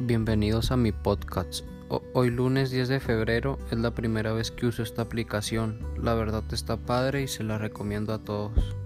Bienvenidos a mi podcast. Hoy lunes 10 de febrero es la primera vez que uso esta aplicación. La verdad está padre y se la recomiendo a todos.